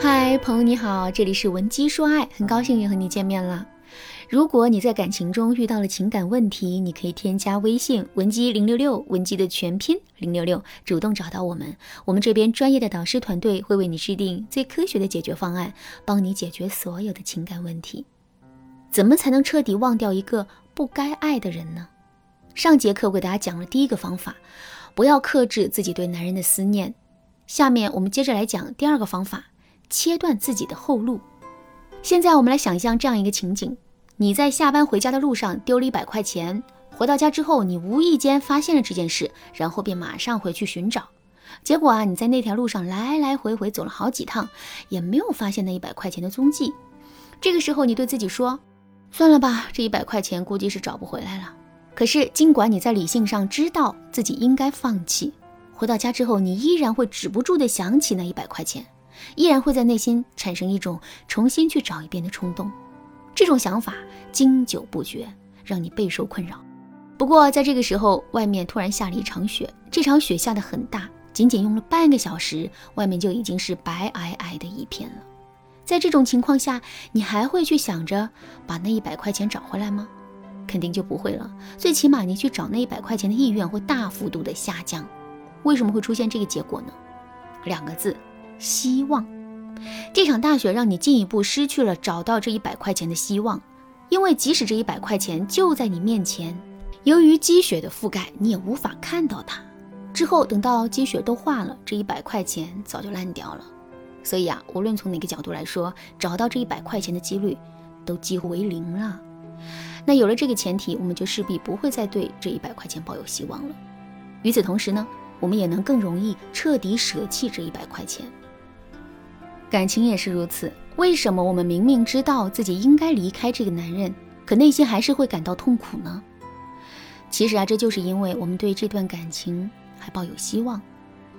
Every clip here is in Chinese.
嗨，朋友你好，这里是文姬说爱，很高兴又和你见面了。如果你在感情中遇到了情感问题，你可以添加微信文姬零六六，文姬的全拼零六六，主动找到我们，我们这边专业的导师团队会为你制定最科学的解决方案，帮你解决所有的情感问题。怎么才能彻底忘掉一个不该爱的人呢？上节课我给大家讲了第一个方法，不要克制自己对男人的思念。下面我们接着来讲第二个方法。切断自己的后路。现在我们来想象这样一个情景：你在下班回家的路上丢了一百块钱，回到家之后，你无意间发现了这件事，然后便马上回去寻找。结果啊，你在那条路上来来回回走了好几趟，也没有发现那一百块钱的踪迹。这个时候，你对自己说：“算了吧，这一百块钱估计是找不回来了。”可是，尽管你在理性上知道自己应该放弃，回到家之后，你依然会止不住的想起那一百块钱。依然会在内心产生一种重新去找一遍的冲动，这种想法经久不绝，让你备受困扰。不过在这个时候，外面突然下了一场雪，这场雪下的很大，仅仅用了半个小时，外面就已经是白皑皑的一片了。在这种情况下，你还会去想着把那一百块钱找回来吗？肯定就不会了。最起码你去找那一百块钱的意愿会大幅度的下降。为什么会出现这个结果呢？两个字。希望，这场大雪让你进一步失去了找到这一百块钱的希望，因为即使这一百块钱就在你面前，由于积雪的覆盖，你也无法看到它。之后等到积雪都化了，这一百块钱早就烂掉了。所以啊，无论从哪个角度来说，找到这一百块钱的几率都几乎为零了。那有了这个前提，我们就势必不会再对这一百块钱抱有希望了。与此同时呢，我们也能更容易彻底舍弃这一百块钱。感情也是如此，为什么我们明明知道自己应该离开这个男人，可内心还是会感到痛苦呢？其实啊，这就是因为我们对这段感情还抱有希望，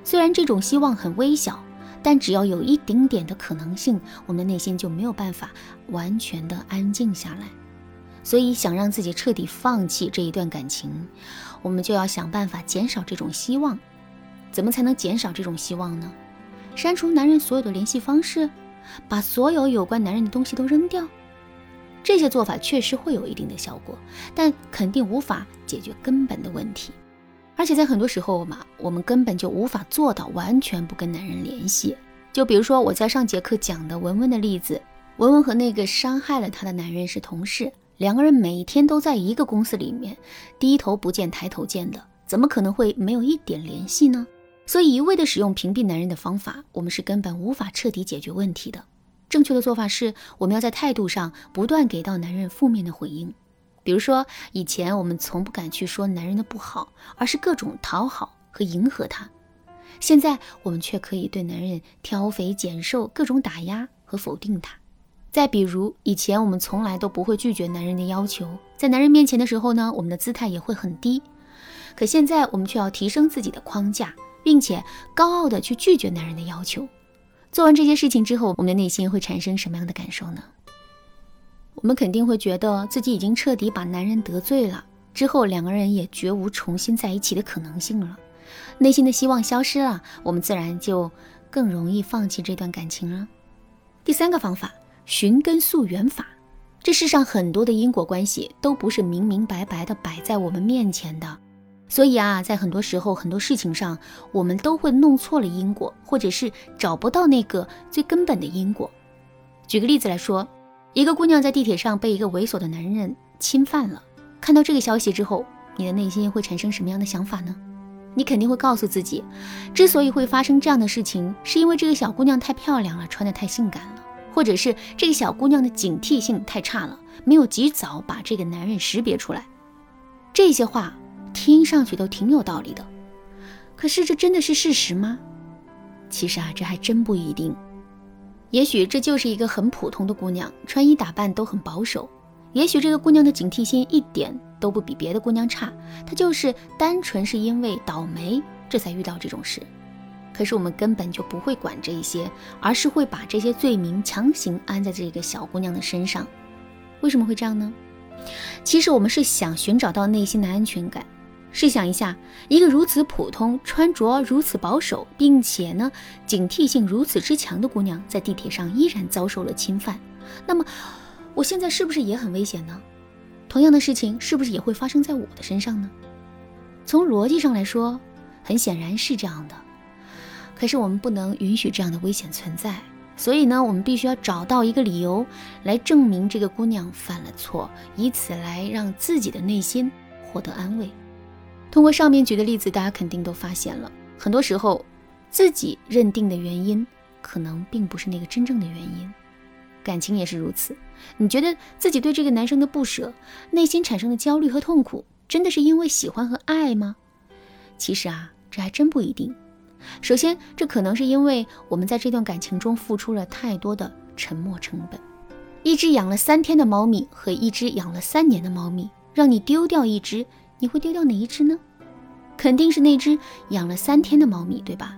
虽然这种希望很微小，但只要有一丁点的可能性，我们的内心就没有办法完全的安静下来。所以，想让自己彻底放弃这一段感情，我们就要想办法减少这种希望。怎么才能减少这种希望呢？删除男人所有的联系方式，把所有有关男人的东西都扔掉，这些做法确实会有一定的效果，但肯定无法解决根本的问题。而且在很多时候嘛，我们根本就无法做到完全不跟男人联系。就比如说我在上节课讲的文文的例子，文文和那个伤害了她的男人是同事，两个人每天都在一个公司里面，低头不见抬头见的，怎么可能会没有一点联系呢？所以，一味的使用屏蔽男人的方法，我们是根本无法彻底解决问题的。正确的做法是，我们要在态度上不断给到男人负面的回应。比如说，以前我们从不敢去说男人的不好，而是各种讨好和迎合他；现在我们却可以对男人挑肥拣瘦，各种打压和否定他。再比如，以前我们从来都不会拒绝男人的要求，在男人面前的时候呢，我们的姿态也会很低。可现在，我们却要提升自己的框架。并且高傲的去拒绝男人的要求，做完这些事情之后，我们的内心会产生什么样的感受呢？我们肯定会觉得自己已经彻底把男人得罪了，之后两个人也绝无重新在一起的可能性了，内心的希望消失了，我们自然就更容易放弃这段感情了。第三个方法，寻根溯源法，这世上很多的因果关系都不是明明白白的摆在我们面前的。所以啊，在很多时候、很多事情上，我们都会弄错了因果，或者是找不到那个最根本的因果。举个例子来说，一个姑娘在地铁上被一个猥琐的男人侵犯了，看到这个消息之后，你的内心会产生什么样的想法呢？你肯定会告诉自己，之所以会发生这样的事情，是因为这个小姑娘太漂亮了，穿得太性感了，或者是这个小姑娘的警惕性太差了，没有及早把这个男人识别出来。这些话。听上去都挺有道理的，可是这真的是事实吗？其实啊，这还真不一定。也许这就是一个很普通的姑娘，穿衣打扮都很保守。也许这个姑娘的警惕心一点都不比别的姑娘差，她就是单纯是因为倒霉，这才遇到这种事。可是我们根本就不会管这一些，而是会把这些罪名强行安在这个小姑娘的身上。为什么会这样呢？其实我们是想寻找到内心的安全感。试想一下，一个如此普通、穿着如此保守，并且呢警惕性如此之强的姑娘，在地铁上依然遭受了侵犯，那么我现在是不是也很危险呢？同样的事情是不是也会发生在我的身上呢？从逻辑上来说，很显然是这样的。可是我们不能允许这样的危险存在，所以呢，我们必须要找到一个理由来证明这个姑娘犯了错，以此来让自己的内心获得安慰。通过上面举的例子，大家肯定都发现了，很多时候自己认定的原因，可能并不是那个真正的原因。感情也是如此，你觉得自己对这个男生的不舍，内心产生的焦虑和痛苦，真的是因为喜欢和爱吗？其实啊，这还真不一定。首先，这可能是因为我们在这段感情中付出了太多的沉默成本。一只养了三天的猫咪和一只养了三年的猫咪，让你丢掉一只，你会丢掉哪一只呢？肯定是那只养了三天的猫咪，对吧？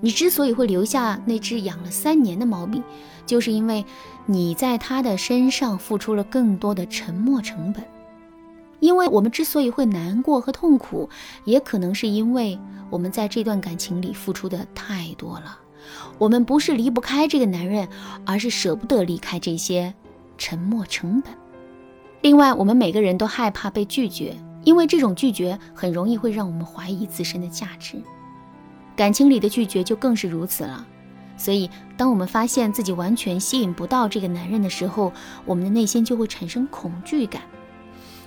你之所以会留下那只养了三年的猫咪，就是因为你在它的身上付出了更多的沉默成本。因为我们之所以会难过和痛苦，也可能是因为我们在这段感情里付出的太多了。我们不是离不开这个男人，而是舍不得离开这些沉默成本。另外，我们每个人都害怕被拒绝，因为这种拒绝很容易会让我们怀疑自身的价值。感情里的拒绝就更是如此了。所以，当我们发现自己完全吸引不到这个男人的时候，我们的内心就会产生恐惧感。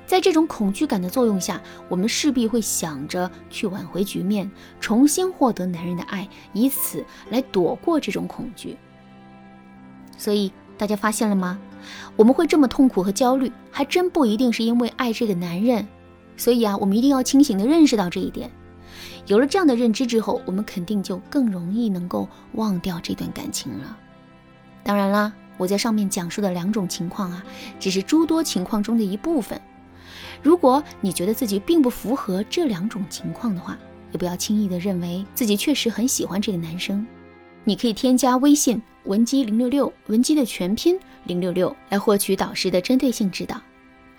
在这种恐惧感的作用下，我们势必会想着去挽回局面，重新获得男人的爱，以此来躲过这种恐惧。所以大家发现了吗？我们会这么痛苦和焦虑，还真不一定是因为爱这个男人。所以啊，我们一定要清醒地认识到这一点。有了这样的认知之后，我们肯定就更容易能够忘掉这段感情了。当然啦，我在上面讲述的两种情况啊，只是诸多情况中的一部分。如果你觉得自己并不符合这两种情况的话，也不要轻易的认为自己确实很喜欢这个男生。你可以添加微信文姬零六六，文姬的全拼零六六，来获取导师的针对性指导。